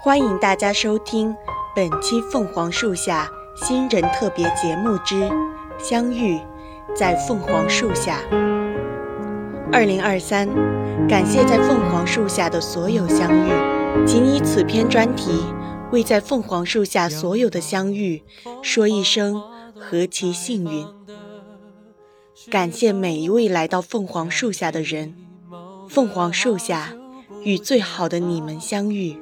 欢迎大家收听本期凤凰树下新人特别节目之相遇在凤凰树下。二零二三，感谢在凤凰树下的所有相遇，仅以此篇专题为在凤凰树下所有的相遇说一声何其幸运。感谢每一位来到凤凰树下的人，凤凰树下与最好的你们相遇。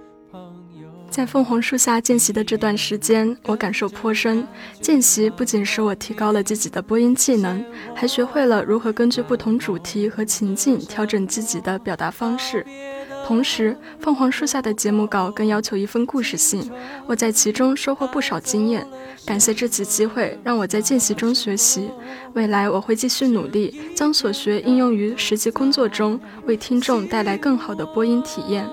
在凤凰树下见习的这段时间，我感受颇深。见习不仅使我提高了自己的播音技能，还学会了如何根据不同主题和情境调整自己的表达方式。同时，凤凰树下的节目稿更要求一份故事性，我在其中收获不少经验。感谢这次机会，让我在见习中学习。未来我会继续努力，将所学应用于实际工作中，为听众带来更好的播音体验。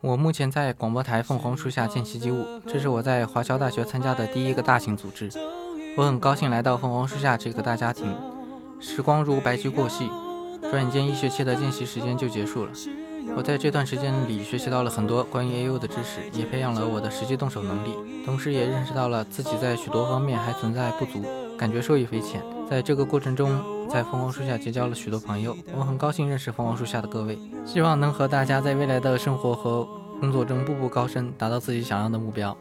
我目前在广播台凤凰树下见习机务，这是我在华侨大学参加的第一个大型组织。我很高兴来到凤凰树下这个大家庭。时光如白驹过隙，转眼间一学期的见习时间就结束了。我在这段时间里学习到了很多关于 A U 的知识，也培养了我的实际动手能力，同时也认识到了自己在许多方面还存在不足，感觉受益匪浅。在这个过程中，在凤凰树下结交了许多朋友，我很高兴认识凤凰树下的各位，希望能和大家在未来的生活和工作中步步高升，达到自己想要的目标。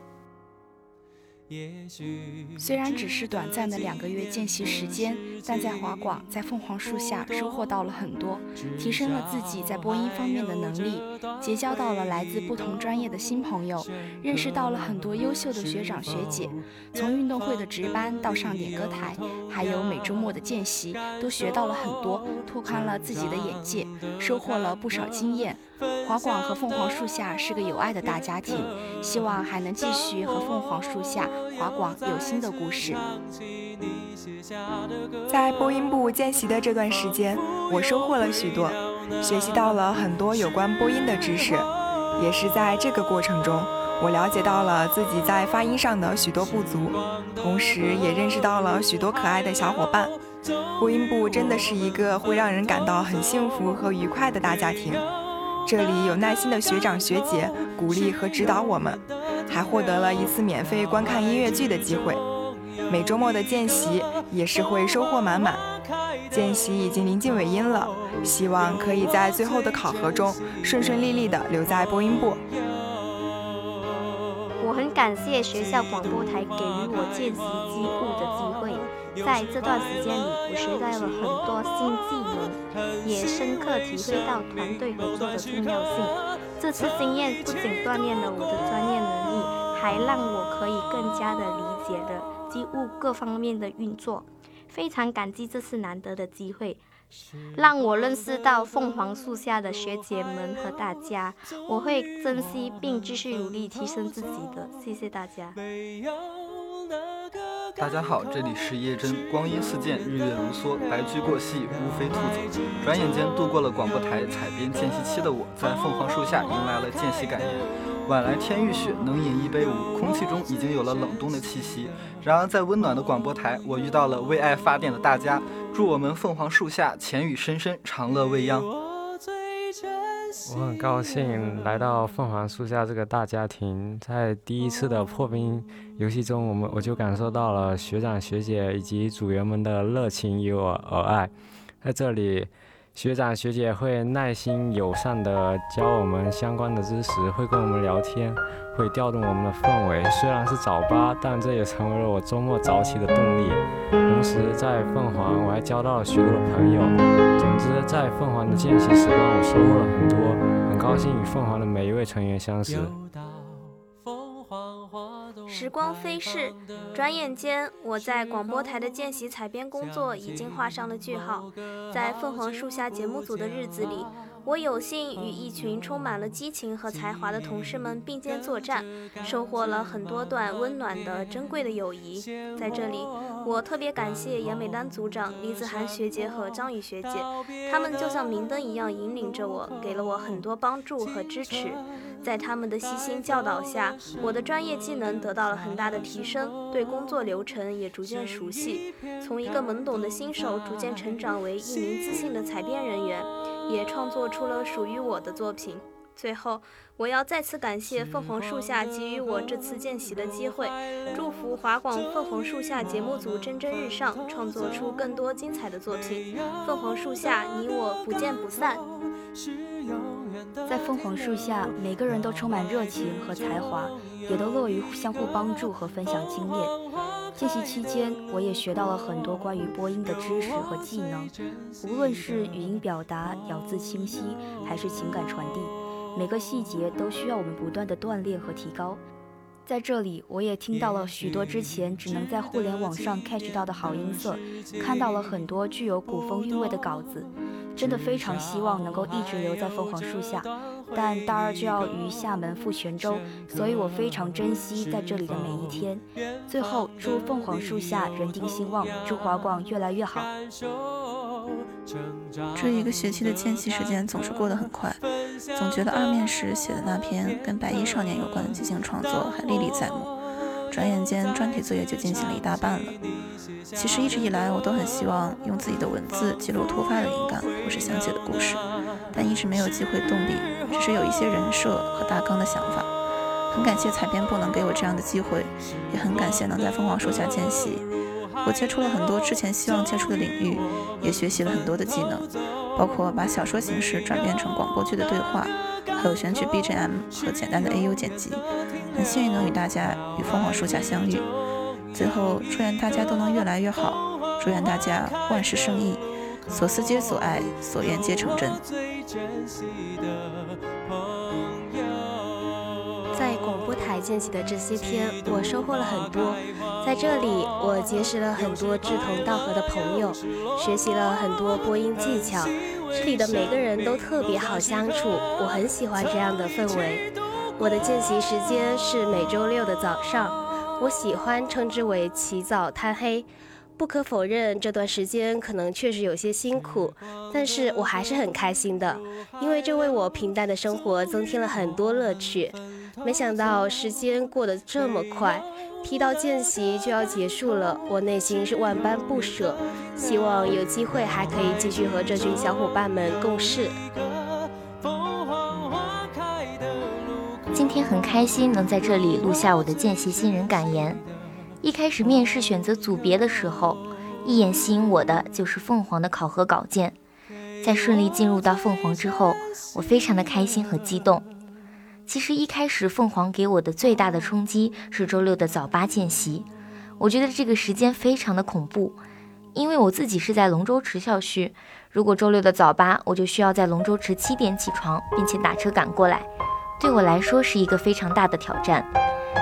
虽然只是短暂的两个月见习时间，但在华广、在凤凰树下收获到了很多，提升了自己在播音方面的能力，结交到了来自不同专业的新朋友，认识到了很多优秀的学长学姐。从运动会的值班到上点歌台，还有每周末的见习，都学到了很多，拓宽了自己的眼界，收获了不少经验。华广和凤凰树下是个有爱的大家庭，希望还能继续和凤凰树下、华广有新的故事。在播音部见习的这段时间，我收获了许多，学习到了很多有关播音的知识。也是在这个过程中，我了解到了自己在发音上的许多不足，同时也认识到了许多可爱的小伙伴。播音部真的是一个会让人感到很幸福和愉快的大家庭。这里有耐心的学长学姐鼓励和指导我们，还获得了一次免费观看音乐剧的机会。每周末的见习也是会收获满满。见习已经临近尾音了，希望可以在最后的考核中顺顺利利的留在播音部。我很感谢学校广播台给予我见习机务的机会。在这段时间里，我学到了很多新技能，也深刻体会到团队合作的重要性。这次经验不仅锻炼了我的专业能力，还让我可以更加的理解了机务各方面的运作。非常感激这次难得的机会，让我认识到凤凰树下的学姐们和大家。我会珍惜并继续努力提升自己的。谢谢大家。大家好，这里是叶真。光阴似箭，日月如梭，白驹过隙，乌飞兔走。转眼间度过了广播台采编见习期的我，在凤凰树下迎来了见习感言。晚来天欲雪，能饮一杯无？空气中已经有了冷冬的气息。然而在温暖的广播台，我遇到了为爱发电的大家。祝我们凤凰树下浅雨深深，长乐未央。我很高兴来到凤凰树下这个大家庭，在第一次的破冰游戏中，我们我就感受到了学长学姐以及组员们的热情与我而爱，在这里。学长学姐会耐心友善地教我们相关的知识，会跟我们聊天，会调动我们的氛围。虽然是早八，但这也成为了我周末早起的动力。同时，在凤凰，我还交到了许多的朋友。总之，在凤凰的见习时光，我收获了很多，很高兴与凤凰的每一位成员相识。时光飞逝，转眼间，我在广播台的见习采编工作已经画上了句号。在凤凰树下节目组的日子里，我有幸与一群充满了激情和才华的同事们并肩作战，收获了很多段温暖的、珍贵的友谊。在这里，我特别感谢严美丹组长、李子涵学姐和张宇学姐，他们就像明灯一样引领着我，给了我很多帮助和支持。在他们的悉心教导下，我的专业技能得到了很大的提升，对工作流程也逐渐熟悉。从一个懵懂的新手，逐渐成长为一名自信的采编人员，也创作出了属于我的作品。最后，我要再次感谢凤凰树下给予我这次见习的机会，祝福华广凤凰树下节目组蒸蒸日上，创作出更多精彩的作品。凤凰树下，你我不见不散。在凤凰树下，每个人都充满热情和才华，也都乐于相互帮助和分享经验。见习期间，我也学到了很多关于播音的知识和技能，无论是语音表达、咬字清晰，还是情感传递，每个细节都需要我们不断的锻炼和提高。在这里，我也听到了许多之前只能在互联网上 catch 到的好音色，看到了很多具有古风韵味的稿子。真的非常希望能够一直留在凤凰树下，但大二就要于厦门赴泉州，所以我非常珍惜在这里的每一天。最后，祝凤凰树下人丁兴旺，祝华广越来越好。这一个学期的见习时间总是过得很快，总觉得二面时写的那篇跟白衣少年有关的即兴创作还历历在目。转眼间，专题作业就进行了一大半了。其实一直以来，我都很希望用自己的文字记录突发的灵感或是想写的故事，但一直没有机会动笔，只是有一些人设和大纲的想法。很感谢采编部能给我这样的机会，也很感谢能在凤凰树下见习。我接触了很多之前希望接触的领域，也学习了很多的技能，包括把小说形式转变成广播剧的对话。还有选取 BGM 和简单的 AU 剪辑，很幸运能与大家与凤凰树下相遇。最后，祝愿大家都能越来越好，祝愿大家万事胜意，所思皆所爱，所愿皆成真。广播台见习的这些天，我收获了很多。在这里，我结识了很多志同道合的朋友，学习了很多播音技巧。这里的每个人都特别好相处，我很喜欢这样的氛围。我的见习时间是每周六的早上，我喜欢称之为起早贪黑。不可否认，这段时间可能确实有些辛苦，但是我还是很开心的，因为这为我平淡的生活增添了很多乐趣。没想到时间过得这么快。提到见习就要结束了，我内心是万般不舍，希望有机会还可以继续和这群小伙伴们共事。今天很开心能在这里录下我的见习新人感言。一开始面试选择组别的时候，一眼吸引我的就是凤凰的考核稿件。在顺利进入到凤凰之后，我非常的开心和激动。其实一开始，凤凰给我的最大的冲击是周六的早八见习。我觉得这个时间非常的恐怖，因为我自己是在龙舟池校区，如果周六的早八，我就需要在龙舟池七点起床，并且打车赶过来，对我来说是一个非常大的挑战。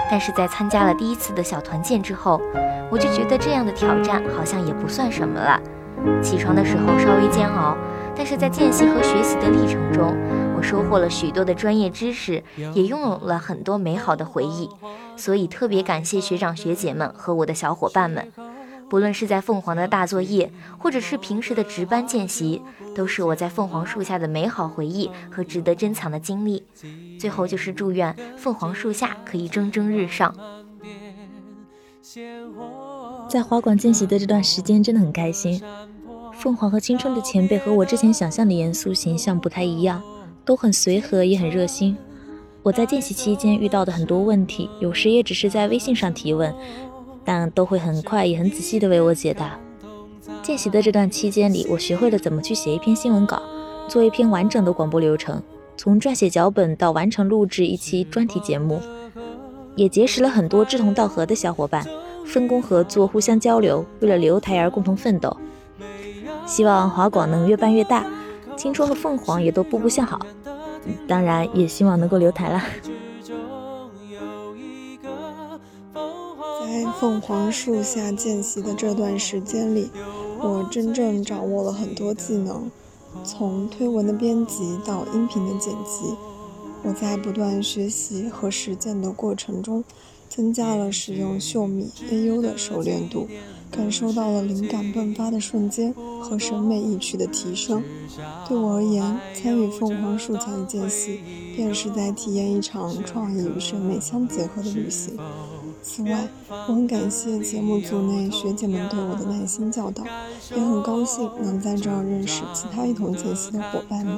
但是在参加了第一次的小团建之后，我就觉得这样的挑战好像也不算什么了。起床的时候稍微煎熬，但是在见习和学习的历程中。我收获了许多的专业知识，也拥有了很多美好的回忆，所以特别感谢学长学姐们和我的小伙伴们。不论是在凤凰的大作业，或者是平时的值班见习，都是我在凤凰树下的美好回忆和值得珍藏的经历。最后就是祝愿凤凰树下可以蒸蒸日上。在华广见习的这段时间真的很开心。凤凰和青春的前辈和我之前想象的严肃形象不太一样。都很随和，也很热心。我在见习期间遇到的很多问题，有时也只是在微信上提问，但都会很快也很仔细地为我解答。见习的这段期间里，我学会了怎么去写一篇新闻稿，做一篇完整的广播流程，从撰写脚本到完成录制一期专题节目，也结识了很多志同道合的小伙伴，分工合作，互相交流，为了留台而共同奋斗。希望华广能越办越大。青春和凤凰也都步步向好，当然也希望能够留台了。在凤凰树下见习的这段时间里，我真正掌握了很多技能，从推文的编辑到音频的剪辑，我在不断学习和实践的过程中，增加了使用秀米 AU 的熟练度。感受到了灵感迸发的瞬间和审美意趣的提升。对我而言，参与凤凰树下的间隙，便是在体验一场创意与审美相结合的旅行。此外，我很感谢节目组内学姐们对我的耐心教导，也很高兴能在这儿认识其他一同见习的伙伴们。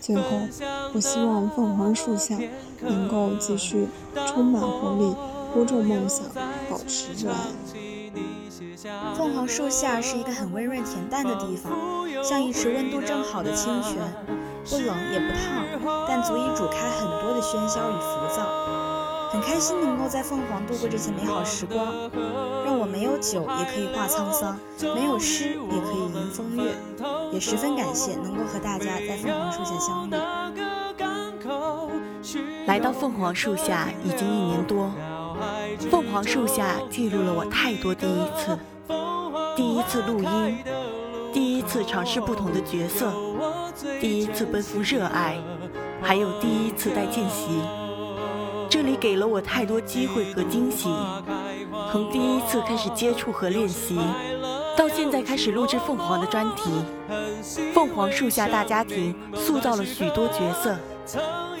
最后，我希望凤凰树下能够继续充满活力，播种梦想，保持热爱。凤凰树下是一个很温润恬淡的地方，像一池温度正好的清泉，不冷也不烫，但足以煮开很多的喧嚣与浮躁。很开心能够在凤凰度过这些美好时光，让我没有酒也可以化沧桑，没有诗也可以吟风月。也十分感谢能够和大家在凤凰树下相遇。来到凤凰树下已经一年多，凤凰树下记录了我太多第一次：第一次录音，第一次尝试不同的角色，第一次奔赴热爱，还有第一次带见习。这里给了我太多机会和惊喜，从第一次开始接触和练习，到现在开始录制凤凰的专题。凤凰树下大家庭塑造了许多角色，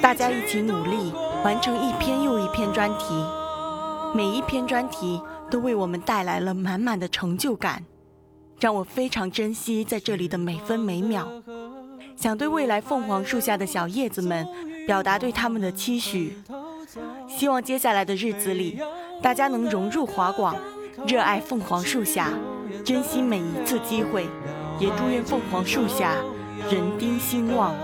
大家一起努力完成一篇又一篇专题，每一篇专题都为我们带来了满满的成就感，让我非常珍惜在这里的每分每秒。想对未来凤凰树下的小叶子们表达对他们的期许。希望接下来的日子里，大家能融入华广，热爱凤凰树下，珍惜每一次机会，也祝愿凤凰树下人丁兴旺。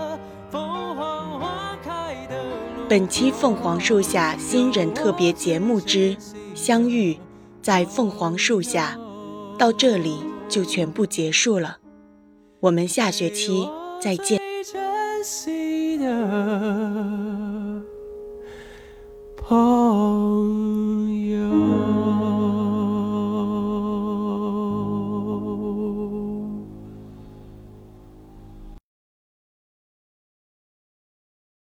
本期凤凰树下新人特别节目之相遇在凤凰树下到这里就全部结束了。我们下学期再见。